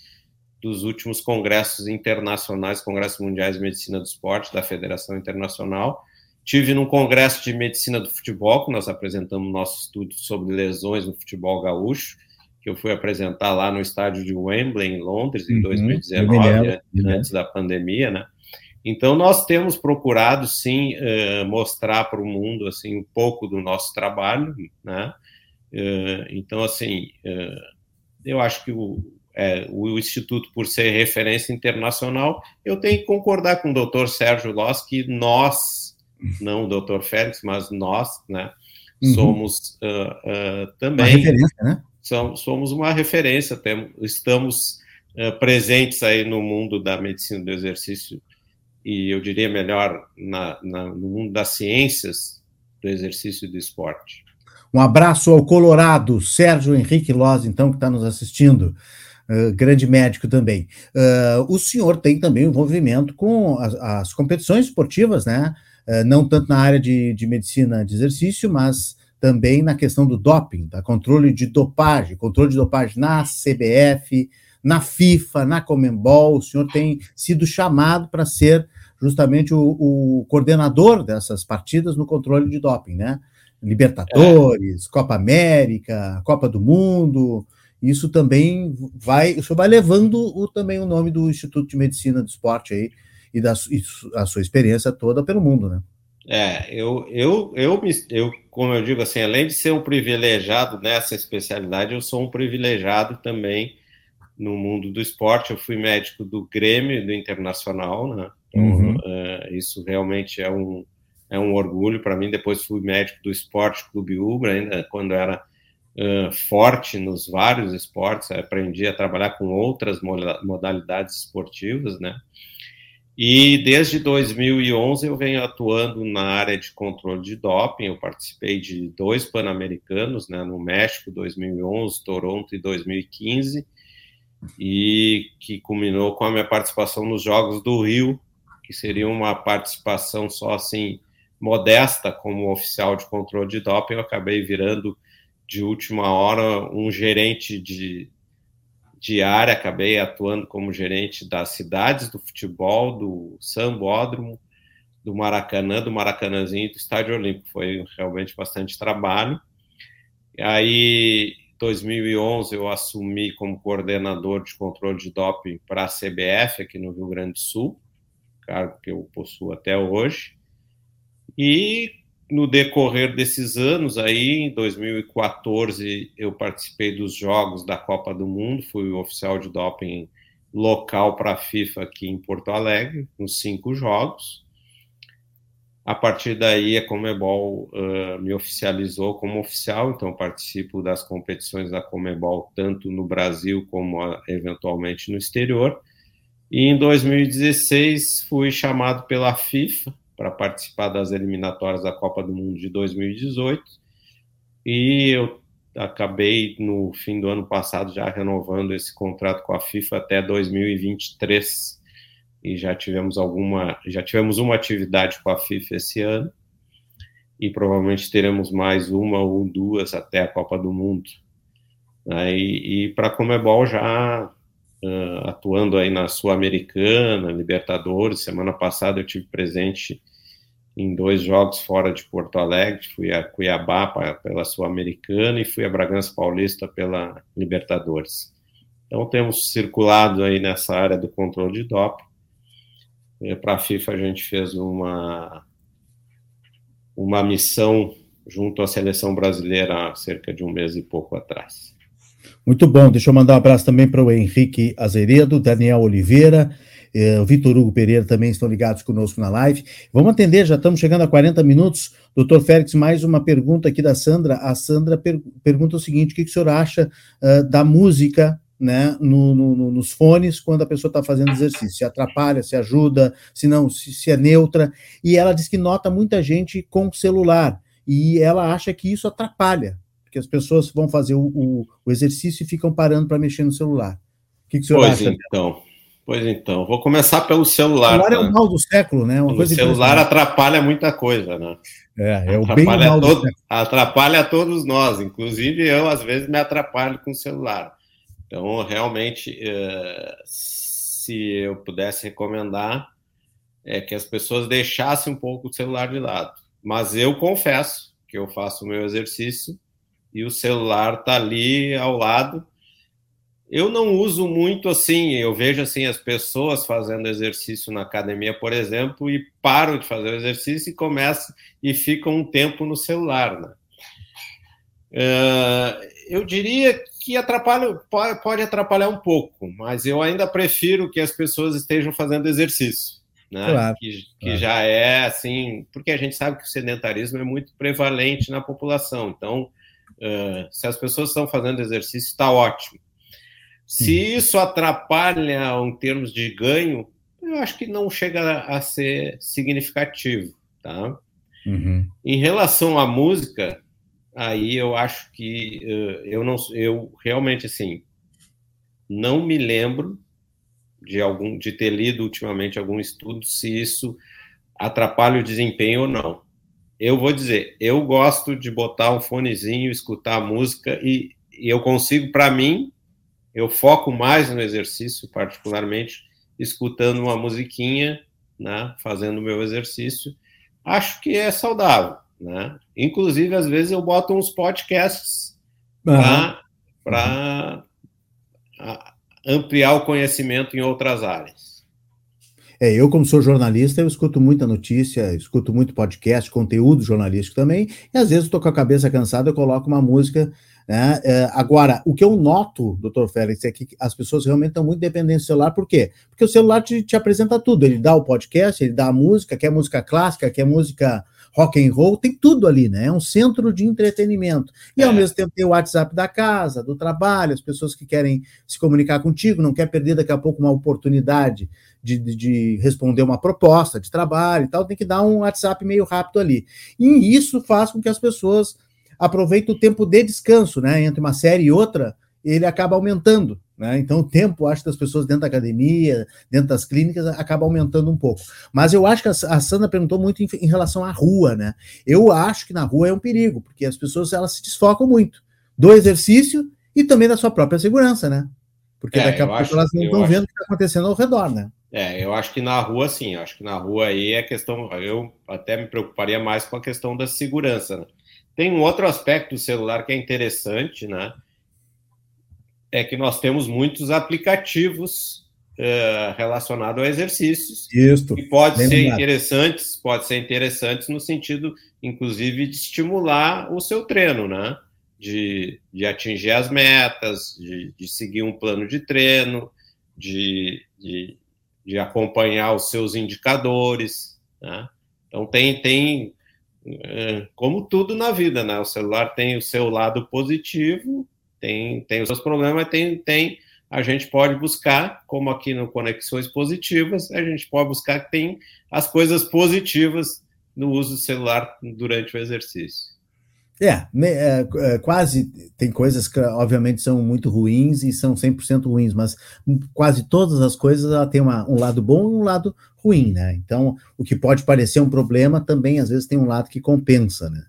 dos últimos congressos internacionais, congressos mundiais de medicina do esporte da Federação Internacional. Tive num congresso de medicina do futebol, que nós apresentamos nosso estudo sobre lesões no futebol gaúcho que eu fui apresentar lá no estádio de Wembley, em Londres, em uhum, 2019, antes da pandemia, né? Então, nós temos procurado, sim, uh, mostrar para o mundo, assim, um pouco do nosso trabalho, né? Uh, então, assim, uh, eu acho que o, é, o Instituto, por ser referência internacional, eu tenho que concordar com o doutor Sérgio Loss que nós, não o doutor Félix, mas nós, né, uhum. somos também... Uma referência, né? Somos uma referência, temos, estamos uh, presentes aí no mundo da medicina do exercício e eu diria melhor na, na, no mundo das ciências do exercício e do esporte. Um abraço ao Colorado, Sérgio Henrique Loz, então, que está nos assistindo, uh, grande médico também. Uh, o senhor tem também envolvimento com as, as competições esportivas, né? Uh, não tanto na área de, de medicina de exercício, mas também na questão do doping, da controle de dopagem, controle de dopagem na CBF, na FIFA, na Comembol. O senhor tem sido chamado para ser justamente o, o, coordenador dessas partidas no controle de doping, né? Libertadores, é. Copa América, Copa do Mundo. Isso também vai, o senhor vai levando o, também o nome do Instituto de Medicina do Esporte aí e da e a sua experiência toda pelo mundo, né? É, eu, eu, eu, eu, como eu digo assim, além de ser um privilegiado nessa especialidade, eu sou um privilegiado também no mundo do esporte. Eu fui médico do Grêmio, do Internacional, né? Então, uhum. uh, isso realmente é um, é um orgulho para mim. Depois fui médico do Esporte Clube Ubra, ainda quando era uh, forte nos vários esportes. Aprendi a trabalhar com outras modalidades esportivas, né? E desde 2011 eu venho atuando na área de controle de doping. Eu participei de dois pan-americanos, né, no México 2011, Toronto e 2015, e que culminou com a minha participação nos Jogos do Rio, que seria uma participação só assim modesta como oficial de controle de doping. Eu acabei virando de última hora um gerente de diária, acabei atuando como gerente das cidades do futebol, do Sambódromo, do Maracanã, do Maracanãzinho e do Estádio Olímpico. Foi realmente bastante trabalho. E aí, em 2011, eu assumi como coordenador de controle de doping para a CBF aqui no Rio Grande do Sul. cargo que eu possuo até hoje. E no decorrer desses anos aí, em 2014, eu participei dos jogos da Copa do Mundo, fui oficial de doping local para a FIFA aqui em Porto Alegre, nos cinco jogos. A partir daí, a Comebol uh, me oficializou como oficial, então participo das competições da Comebol tanto no Brasil como eventualmente no exterior. E em 2016 fui chamado pela FIFA para participar das eliminatórias da Copa do Mundo de 2018 e eu acabei no fim do ano passado já renovando esse contrato com a FIFA até 2023 e já tivemos alguma já tivemos uma atividade com a FIFA esse ano e provavelmente teremos mais uma ou duas até a Copa do Mundo. e, e para a Comebol já uh, atuando aí na Sul-Americana, Libertadores. Semana passada eu tive presente em dois jogos fora de Porto Alegre, fui a Cuiabá pela Sul-Americana e fui a Bragança Paulista pela Libertadores. Então temos circulado aí nessa área do controle de doping. Para a FIFA a gente fez uma uma missão junto à seleção brasileira há cerca de um mês e pouco atrás. Muito bom. Deixa eu mandar um abraço também para o Henrique Azeredo, Daniel Oliveira, eh, o Vitor Hugo Pereira também estão ligados conosco na live. Vamos atender, já estamos chegando a 40 minutos. Doutor Félix, mais uma pergunta aqui da Sandra. A Sandra per pergunta o seguinte: o que, que o senhor acha uh, da música né, no, no, nos fones quando a pessoa está fazendo exercício? Se atrapalha, se ajuda, se não, se, se é neutra. E ela diz que nota muita gente com celular. E ela acha que isso atrapalha porque as pessoas vão fazer o, o, o exercício e ficam parando para mexer no celular. O que, que o senhor pois acha? Então, pois então, vou começar pelo celular. O celular tá? é o né? mal do século, né? Uma o celular atrapalha muita coisa, né? É, é o atrapalha bem mal todo, Atrapalha todos nós, inclusive eu, às vezes, me atrapalho com o celular. Então, realmente, eh, se eu pudesse recomendar, é que as pessoas deixassem um pouco o celular de lado. Mas eu confesso que eu faço o meu exercício e o celular está ali ao lado. Eu não uso muito assim, eu vejo assim as pessoas fazendo exercício na academia, por exemplo, e param de fazer o exercício e começam e ficam um tempo no celular. Né? Uh, eu diria que atrapalha, pode, atrapalhar um pouco, mas eu ainda prefiro que as pessoas estejam fazendo exercício. Né? Claro, que, que claro. já é assim, porque a gente sabe que o sedentarismo é muito prevalente na população. Então, Uh, se as pessoas estão fazendo exercício, está ótimo. Se isso atrapalha em termos de ganho, eu acho que não chega a ser significativo, tá? Uhum. Em relação à música, aí eu acho que uh, eu não, eu realmente assim não me lembro de algum de ter lido ultimamente algum estudo se isso atrapalha o desempenho ou não eu vou dizer, eu gosto de botar um fonezinho, escutar a música e, e eu consigo, para mim, eu foco mais no exercício, particularmente escutando uma musiquinha, né, fazendo o meu exercício. Acho que é saudável, né? Inclusive, às vezes eu boto uns podcasts uhum. para ampliar o conhecimento em outras áreas. É, eu, como sou jornalista, eu escuto muita notícia, escuto muito podcast, conteúdo jornalístico também, e às vezes tô com a cabeça cansada, eu coloco uma música. Né? É, agora, o que eu noto, doutor Félix, é que as pessoas realmente estão muito dependentes do celular, por quê? Porque o celular te, te apresenta tudo, ele dá o podcast, ele dá a música, quer música clássica, quer música rock and roll, tem tudo ali, né? É um centro de entretenimento. E é. ao mesmo tempo tem o WhatsApp da casa, do trabalho, as pessoas que querem se comunicar contigo, não quer perder daqui a pouco uma oportunidade de, de, de, responder uma proposta de trabalho e tal, tem que dar um WhatsApp meio rápido ali. E isso faz com que as pessoas aproveitem o tempo de descanso, né? Entre uma série e outra, ele acaba aumentando. Né? Então, o tempo, acho, das pessoas dentro da academia, dentro das clínicas, acaba aumentando um pouco. Mas eu acho que a, a Sandra perguntou muito em, em, relação à rua, né? Eu acho que na rua é um perigo, porque as pessoas elas se desfocam muito do exercício e também da sua própria segurança, né? Porque é, daqui a pouco acho, elas não estão vendo o que está acontecendo ao redor, né? É, eu acho que na rua, sim, eu acho que na rua aí é questão. Eu até me preocuparia mais com a questão da segurança. Né? Tem um outro aspecto do celular que é interessante, né? é que nós temos muitos aplicativos uh, relacionado a exercícios. Isso. E pode ser interessantes, pode ser interessantes no sentido, inclusive, de estimular o seu treino, né? De, de atingir as metas, de, de seguir um plano de treino, de, de, de acompanhar os seus indicadores, né? Então tem, tem como tudo na vida, né? O celular tem o seu lado positivo, tem, tem os seus problemas, tem, tem a gente pode buscar, como aqui no Conexões Positivas, a gente pode buscar que tem as coisas positivas no uso do celular durante o exercício. É, é, é, quase tem coisas que obviamente são muito ruins e são 100% ruins, mas quase todas as coisas ela tem uma, um lado bom e um lado ruim, né? Então, o que pode parecer um problema também às vezes tem um lado que compensa, né?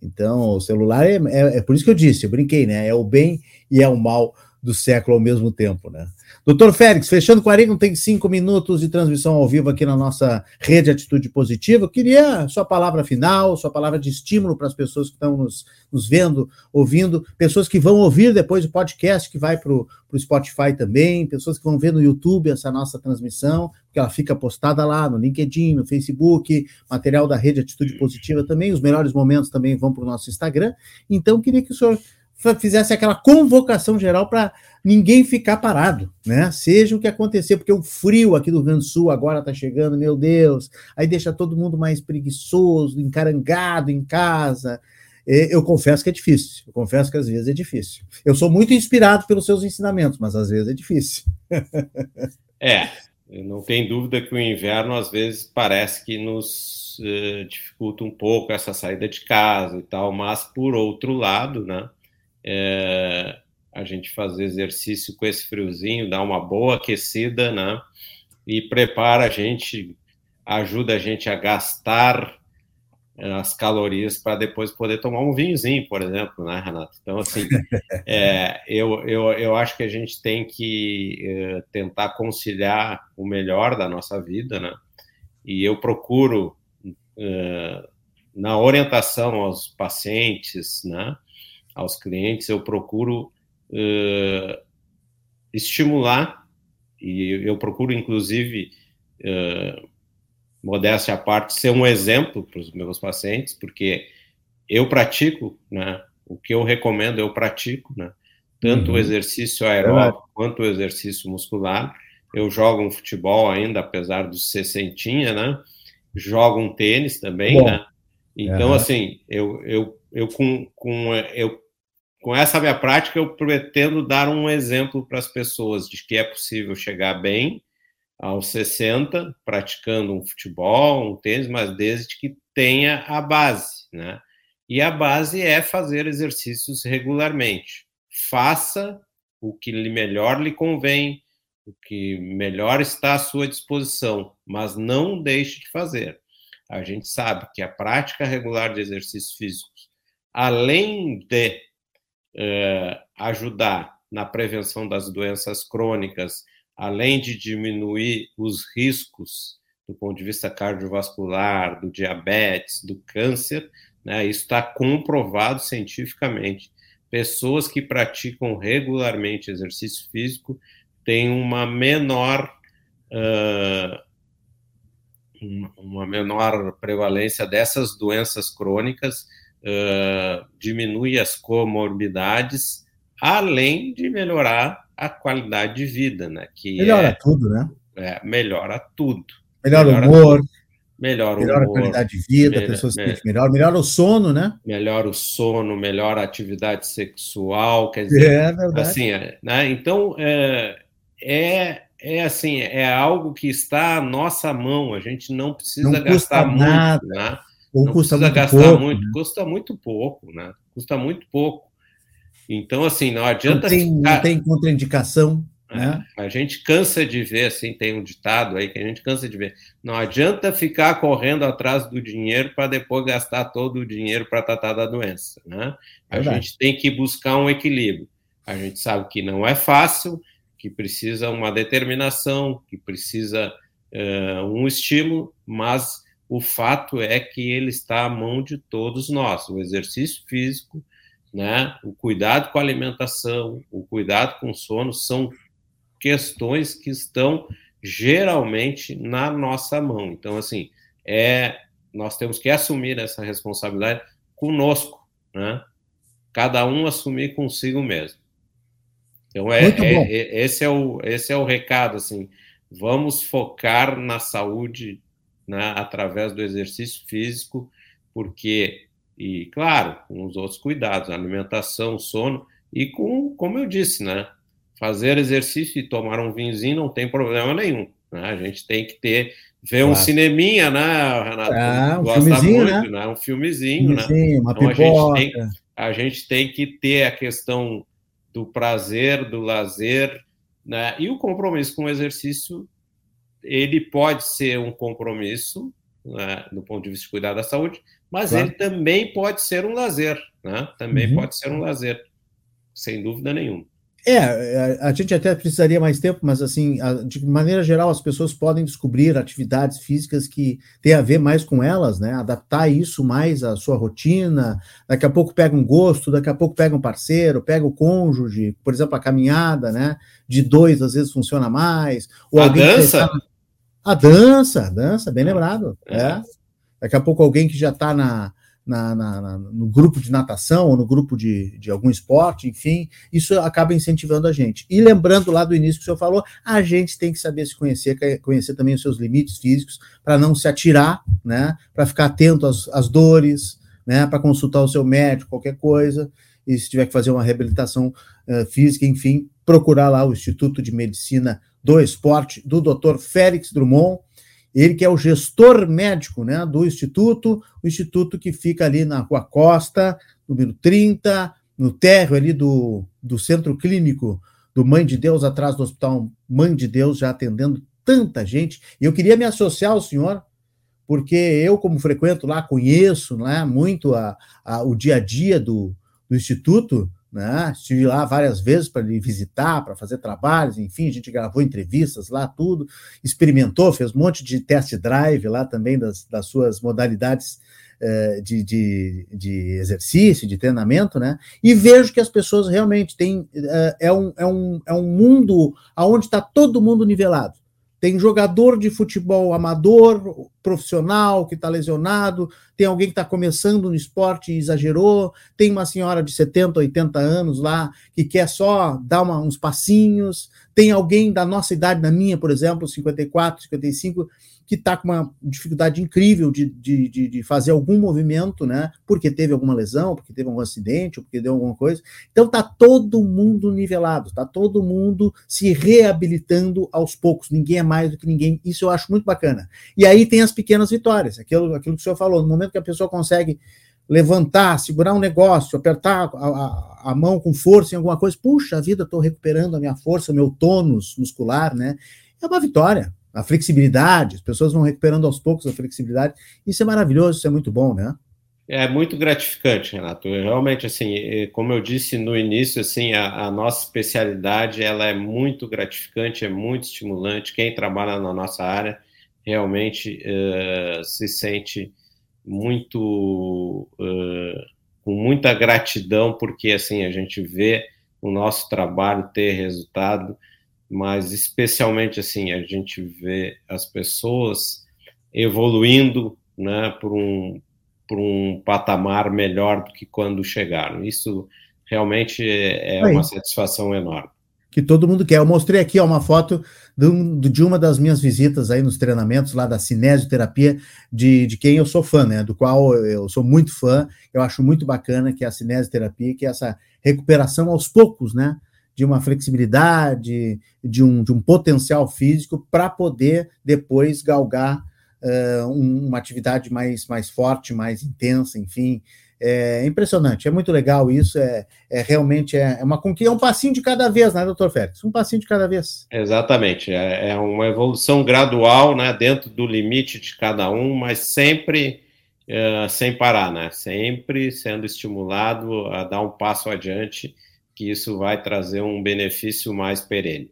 Então, o celular é, é, é por isso que eu disse, eu brinquei, né? É o bem e é o mal do século ao mesmo tempo, né? Doutor Félix, fechando 45 minutos de transmissão ao vivo aqui na nossa rede Atitude Positiva, eu queria sua palavra final, sua palavra de estímulo para as pessoas que estão nos, nos vendo, ouvindo, pessoas que vão ouvir depois o podcast que vai para o Spotify também, pessoas que vão ver no YouTube essa nossa transmissão, que ela fica postada lá no LinkedIn, no Facebook, material da rede Atitude Positiva também, os melhores momentos também vão para o nosso Instagram. Então, queria que o senhor fizesse aquela convocação geral para ninguém ficar parado, né? Seja o que acontecer, porque o frio aqui do Rio Grande do Sul agora está chegando, meu Deus, aí deixa todo mundo mais preguiçoso, encarangado em casa. Eu confesso que é difícil, eu confesso que às vezes é difícil. Eu sou muito inspirado pelos seus ensinamentos, mas às vezes é difícil. é, não tem dúvida que o inverno às vezes parece que nos uh, dificulta um pouco essa saída de casa e tal, mas por outro lado, né? É, a gente fazer exercício com esse friozinho, dá uma boa aquecida, né? E prepara a gente, ajuda a gente a gastar é, as calorias para depois poder tomar um vinhozinho, por exemplo, né, Renato? Então, assim, é, eu, eu, eu acho que a gente tem que é, tentar conciliar o melhor da nossa vida, né? E eu procuro, é, na orientação aos pacientes, né? Aos clientes, eu procuro uh, estimular, e eu procuro, inclusive, uh, modéstia à parte, ser um exemplo para os meus pacientes, porque eu pratico, né, o que eu recomendo eu pratico, né, tanto uhum. o exercício aeróbico é. quanto o exercício muscular. Eu jogo um futebol ainda, apesar do sessentinha, né? Jogo um tênis também, Bom. né? Então, uhum. assim, eu, eu, eu, com, com, eu com essa minha prática, eu pretendo dar um exemplo para as pessoas de que é possível chegar bem aos 60, praticando um futebol, um tênis, mas desde que tenha a base, né? E a base é fazer exercícios regularmente. Faça o que melhor lhe convém, o que melhor está à sua disposição, mas não deixe de fazer. A gente sabe que a prática regular de exercícios físicos, além de é, ajudar na prevenção das doenças crônicas, além de diminuir os riscos do ponto de vista cardiovascular, do diabetes, do câncer, né, isso está comprovado cientificamente. Pessoas que praticam regularmente exercício físico têm uma menor uh, uma menor prevalência dessas doenças crônicas uh, diminui as comorbidades, além de melhorar a qualidade de vida, né? Que melhora é, tudo, né? É, melhora tudo. Melhora, melhora o humor. Tudo. Melhora, melhora humor, a qualidade de vida, a pessoa se sente melhor, melhora o sono, né? Melhora o sono, melhora a atividade sexual, quer dizer, é verdade. assim, é, né? Então, é, é, é assim, é algo que está à nossa mão, a gente não precisa não gastar nada. muito, né? Ou não custa muito gastar pouco, muito, né? custa muito pouco, né? Custa muito pouco. Então, assim, não adianta. Não tem, ficar... não tem contraindicação. É, né? A gente cansa de ver, assim, tem um ditado aí que a gente cansa de ver. Não adianta ficar correndo atrás do dinheiro para depois gastar todo o dinheiro para tratar da doença, né? A gente tem que buscar um equilíbrio. A gente sabe que não é fácil, que precisa uma determinação, que precisa uh, um estímulo, mas o fato é que ele está à mão de todos nós. O exercício físico, né, o cuidado com a alimentação, o cuidado com o sono são questões que estão geralmente na nossa mão. Então, assim, é, nós temos que assumir essa responsabilidade conosco, né? Cada um assumir consigo mesmo. Então, é, é, é, esse, é o, esse é o recado, assim, vamos focar na saúde né, através do exercício físico, porque, e claro, com os outros cuidados, alimentação, sono, e com, como eu disse, né, fazer exercício e tomar um vinhozinho não tem problema nenhum. Né? A gente tem que ter ver claro. um cineminha, né, Renato? Ah, um filmezinho, muito, né? né? Um filmezinho, né? filmezinho né? Uma então, pipoca. a gente, tem, a gente tem que ter a questão do prazer, do lazer, né? E o compromisso com o exercício, ele pode ser um compromisso, né, do ponto de vista de cuidar da saúde, mas claro. ele também pode ser um lazer, né? Também uhum. pode ser um lazer, sem dúvida nenhuma. É, a, a, gente até precisaria mais tempo, mas assim, de maneira geral, as pessoas podem descobrir atividades físicas que têm a ver mais com elas, né? Adaptar isso mais à sua rotina. Daqui a pouco pega um gosto, daqui a pouco pega um parceiro, pega o cônjuge, por exemplo, a caminhada, né? De dois às vezes funciona mais. Ou a dança? A dança, a dança, bem lembrado. É. é. Daqui a pouco alguém que já está na, na, na, no grupo de natação ou no grupo de, de algum esporte, enfim, isso acaba incentivando a gente. E lembrando lá do início que o senhor falou, a gente tem que saber se conhecer, conhecer também os seus limites físicos, para não se atirar, né? Para ficar atento às, às dores, né? Para consultar o seu médico, qualquer coisa, e se tiver que fazer uma reabilitação uh, física, enfim, procurar lá o Instituto de Medicina do Esporte do Dr. Félix Drummond ele que é o gestor médico né, do Instituto, o Instituto que fica ali na Rua Costa, número 30, no térreo ali do, do Centro Clínico do Mãe de Deus, atrás do Hospital Mãe de Deus, já atendendo tanta gente. E eu queria me associar ao senhor, porque eu, como frequento lá, conheço né, muito a, a, o dia a dia do, do Instituto, né? Estive lá várias vezes para lhe visitar, para fazer trabalhos, enfim, a gente gravou entrevistas lá, tudo, experimentou, fez um monte de test drive lá também das, das suas modalidades eh, de, de, de, exercício, de treinamento, né? E vejo que as pessoas realmente têm. Eh, é, um, é, um, é um mundo onde está todo mundo nivelado. Tem jogador de futebol amador, profissional, que está lesionado, tem alguém que está começando no esporte e exagerou, tem uma senhora de 70, 80 anos lá que quer só dar uma, uns passinhos, tem alguém da nossa idade, na minha, por exemplo, 54, 55, que está com uma dificuldade incrível de, de, de, de, fazer algum movimento, né? Porque teve alguma lesão, porque teve algum acidente, ou porque deu alguma coisa. Então tá todo mundo nivelado, tá todo mundo se reabilitando aos poucos. Ninguém é mais do que ninguém. Isso eu acho muito bacana. E aí tem as pequenas vitórias, aquilo, aquilo que o senhor falou, no momento que a pessoa consegue levantar, segurar um negócio, apertar a, a, a mão com força em alguma coisa, puxa vida, estou recuperando a minha força, meu tônus muscular, né? É uma vitória a flexibilidade, as pessoas vão recuperando aos poucos a flexibilidade. Isso é maravilhoso, isso é muito bom, né? É muito gratificante, Renato. Realmente, assim, como eu disse no início, assim, a, a, nossa especialidade ela é muito gratificante, é muito estimulante. Quem trabalha na nossa área realmente uh, se sente muito uh, com muita gratidão, porque assim a gente vê o nosso trabalho ter resultado mas especialmente assim a gente vê as pessoas evoluindo, né, por um por um patamar melhor do que quando chegaram. Isso realmente é, é uma satisfação enorme. Que todo mundo quer. Eu mostrei aqui ó, uma foto de, de, uma das minhas visitas aí nos treinamentos lá da cinesioterapia, de, de quem eu sou fã, né? Do qual eu sou muito fã, eu acho muito bacana, que é a cinesioterapia, que é essa recuperação aos poucos, né? De uma flexibilidade, de um, de um potencial físico para poder depois galgar uh, uma atividade mais, mais forte, mais intensa, enfim. É impressionante, é muito legal isso, é, é realmente é, é uma conquista, é um passinho de cada vez, né, doutor Félix? Um passinho de cada vez. Exatamente, é, é uma evolução gradual, né, dentro do limite de cada um, mas sempre sem parar, né, sempre sendo estimulado a dar um passo adiante que isso vai trazer um benefício mais perene.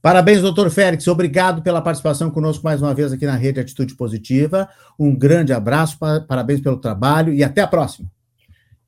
Parabéns, doutor Félix. Obrigado pela participação conosco mais uma vez aqui na Rede Atitude Positiva. Um grande abraço, parabéns pelo trabalho e até a próxima.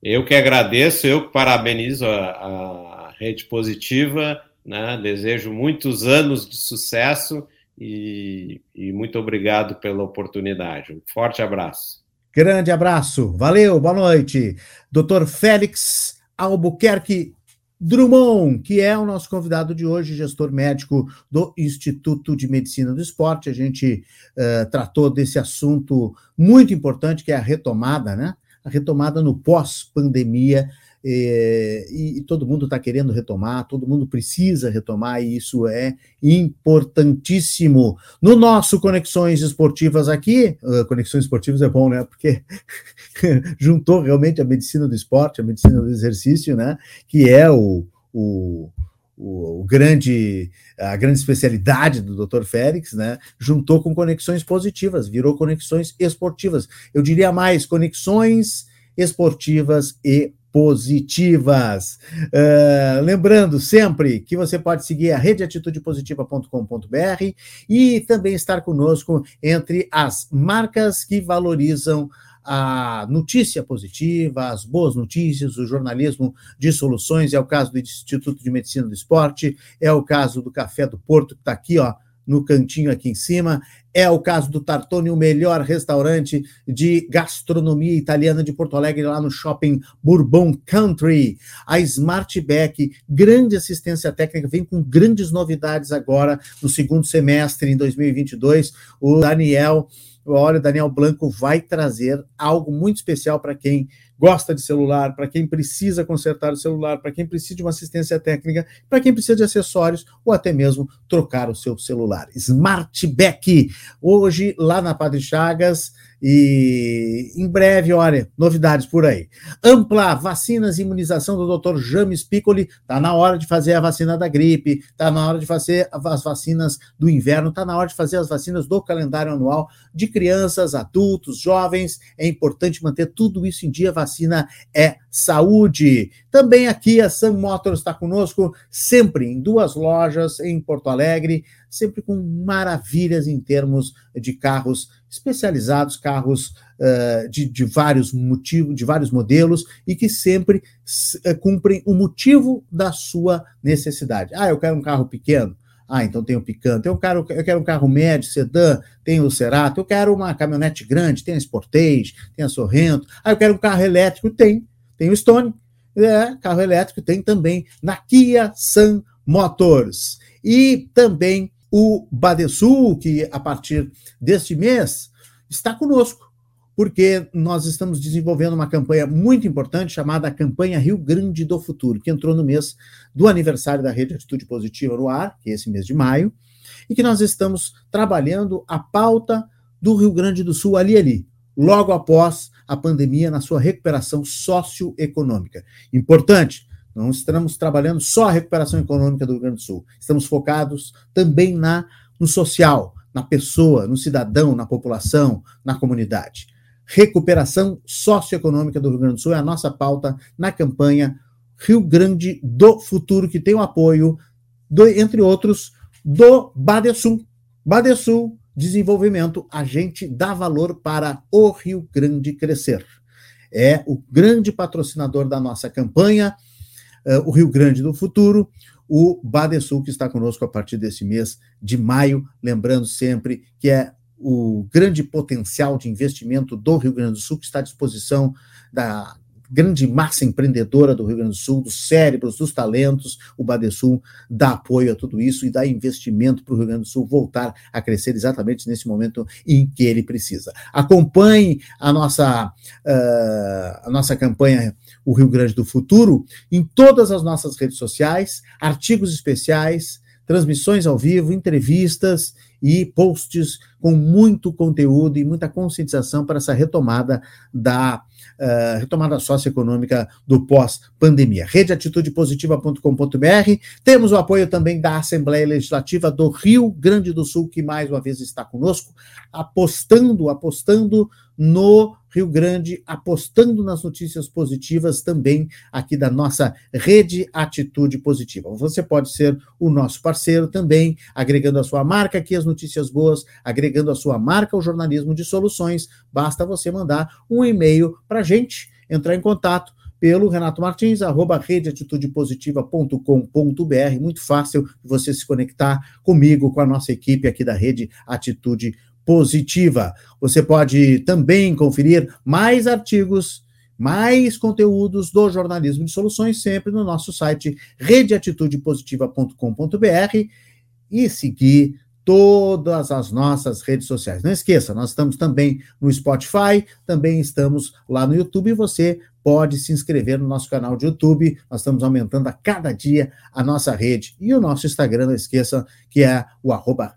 Eu que agradeço, eu que parabenizo a, a Rede Positiva né? Desejo muitos anos de sucesso e, e muito obrigado pela oportunidade. Um forte abraço. Grande abraço, valeu, boa noite. Doutor Félix Albuquerque Drummond, que é o nosso convidado de hoje, gestor médico do Instituto de Medicina do Esporte. A gente uh, tratou desse assunto muito importante, que é a retomada, né? A retomada no pós-pandemia é, e, e, todo mundo está querendo retomar, todo mundo precisa retomar, e isso é importantíssimo. No nosso Conexões Esportivas aqui, uh, Conexões Esportivas é bom, né? Porque juntou realmente a medicina do esporte, a medicina do exercício, né? Que é o, o o, grande a grande especialidade do Dr. Félix, né? Juntou com conexões positivas, virou conexões esportivas. Eu diria mais conexões esportivas e positivas. Uh, lembrando sempre que você pode seguir a redeatitudepositiva.com.br e também estar conosco entre as marcas que valorizam a notícia positiva, as boas notícias, o jornalismo de soluções. É o caso do Instituto de Medicina do Esporte, é o caso do Café do Porto, que está aqui, ó, no cantinho aqui em cima. É o caso do Tartone, o melhor restaurante de gastronomia italiana de Porto Alegre, lá no shopping Bourbon Country. A Smartback, grande assistência técnica, vem com grandes novidades agora no segundo semestre, em 2022. O Daniel, olha, o Daniel Blanco vai trazer algo muito especial para quem gosta de celular, para quem precisa consertar o celular, para quem precisa de uma assistência técnica, para quem precisa de acessórios ou até mesmo trocar o seu celular. Smartback, hoje lá na Padre Chagas, e em breve, olha, novidades por aí. Ampla vacinas e imunização do Dr. James Piccoli. Está na hora de fazer a vacina da gripe, está na hora de fazer as vacinas do inverno, está na hora de fazer as vacinas do calendário anual de crianças, adultos, jovens. É importante manter tudo isso em dia. Vacina é saúde. Também aqui a Sam Motors está conosco, sempre em duas lojas em Porto Alegre, sempre com maravilhas em termos de carros especializados, carros uh, de, de, vários motivos, de vários modelos e que sempre uh, cumprem o motivo da sua necessidade. Ah, eu quero um carro pequeno. Ah, então tem o Picanto. Eu quero, eu quero um carro médio, sedã, tem o Cerato. Eu quero uma caminhonete grande, tem a Sportage, tem a Sorrento. Ah, eu quero um carro elétrico, tem. Tem o Stone. É, carro elétrico tem também na Kia Sun Motors. E também o Badesul, que a partir deste mês está conosco, porque nós estamos desenvolvendo uma campanha muito importante chamada Campanha Rio Grande do Futuro, que entrou no mês do aniversário da Rede Atitude Positiva no ar, que é esse mês de maio, e que nós estamos trabalhando a pauta do Rio Grande do Sul ali ali, logo após a pandemia na sua recuperação socioeconômica. Importante, não estamos trabalhando só a recuperação econômica do Rio Grande do Sul. Estamos focados também na no social, na pessoa, no cidadão, na população, na comunidade. Recuperação socioeconômica do Rio Grande do Sul é a nossa pauta na campanha Rio Grande do Futuro, que tem o apoio, do, entre outros, do Badesul. Badesul Desenvolvimento, a gente dá valor para o Rio Grande crescer. É o grande patrocinador da nossa campanha uh, o Rio Grande do Futuro, o Badesul, que está conosco a partir desse mês de maio, lembrando sempre que é o grande potencial de investimento do Rio Grande do Sul, que está à disposição da grande massa empreendedora do Rio Grande do Sul, dos cérebros, dos talentos, o Badesul dá apoio a tudo isso e dá investimento para o Rio Grande do Sul voltar a crescer exatamente nesse momento em que ele precisa. Acompanhe a nossa, uh, a nossa campanha O Rio Grande do Futuro em todas as nossas redes sociais, artigos especiais, transmissões ao vivo, entrevistas e posts com muito conteúdo e muita conscientização para essa retomada da uh, retomada socioeconômica do pós-pandemia. Redeatitudepositiva.com.br. Temos o apoio também da Assembleia Legislativa do Rio Grande do Sul, que mais uma vez está conosco, apostando, apostando no Rio Grande, apostando nas notícias positivas também aqui da nossa rede Atitude Positiva. Você pode ser o nosso parceiro também, agregando a sua marca aqui as notícias boas, agregando a sua marca ao jornalismo de soluções. Basta você mandar um e-mail para a gente, entrar em contato pelo Renato Martins, arroba redeatitudepositiva.com.br. Muito fácil você se conectar comigo, com a nossa equipe aqui da Rede Atitude Positiva. Você pode também conferir mais artigos mais conteúdos do jornalismo de soluções sempre no nosso site redeatitudepositiva.com.br e seguir todas as nossas redes sociais. Não esqueça, nós estamos também no Spotify, também estamos lá no YouTube e você pode se inscrever no nosso canal de YouTube. Nós estamos aumentando a cada dia a nossa rede e o nosso Instagram, não esqueça, que é o arroba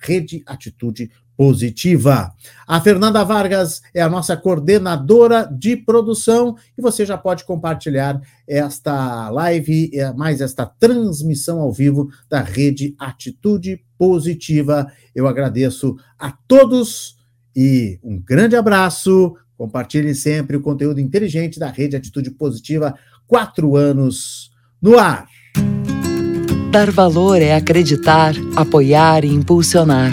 positiva. A Fernanda Vargas é a nossa coordenadora de produção e você já pode compartilhar esta live, é, mais esta transmissão ao vivo da rede Atitude Positiva. Eu agradeço a todos e um grande abraço. Compartilhe sempre o conteúdo inteligente da rede Atitude Positiva. Quatro anos no ar. Dar valor é acreditar, apoiar e impulsionar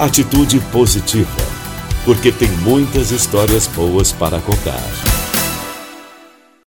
Atitude positiva, porque tem muitas histórias boas para contar.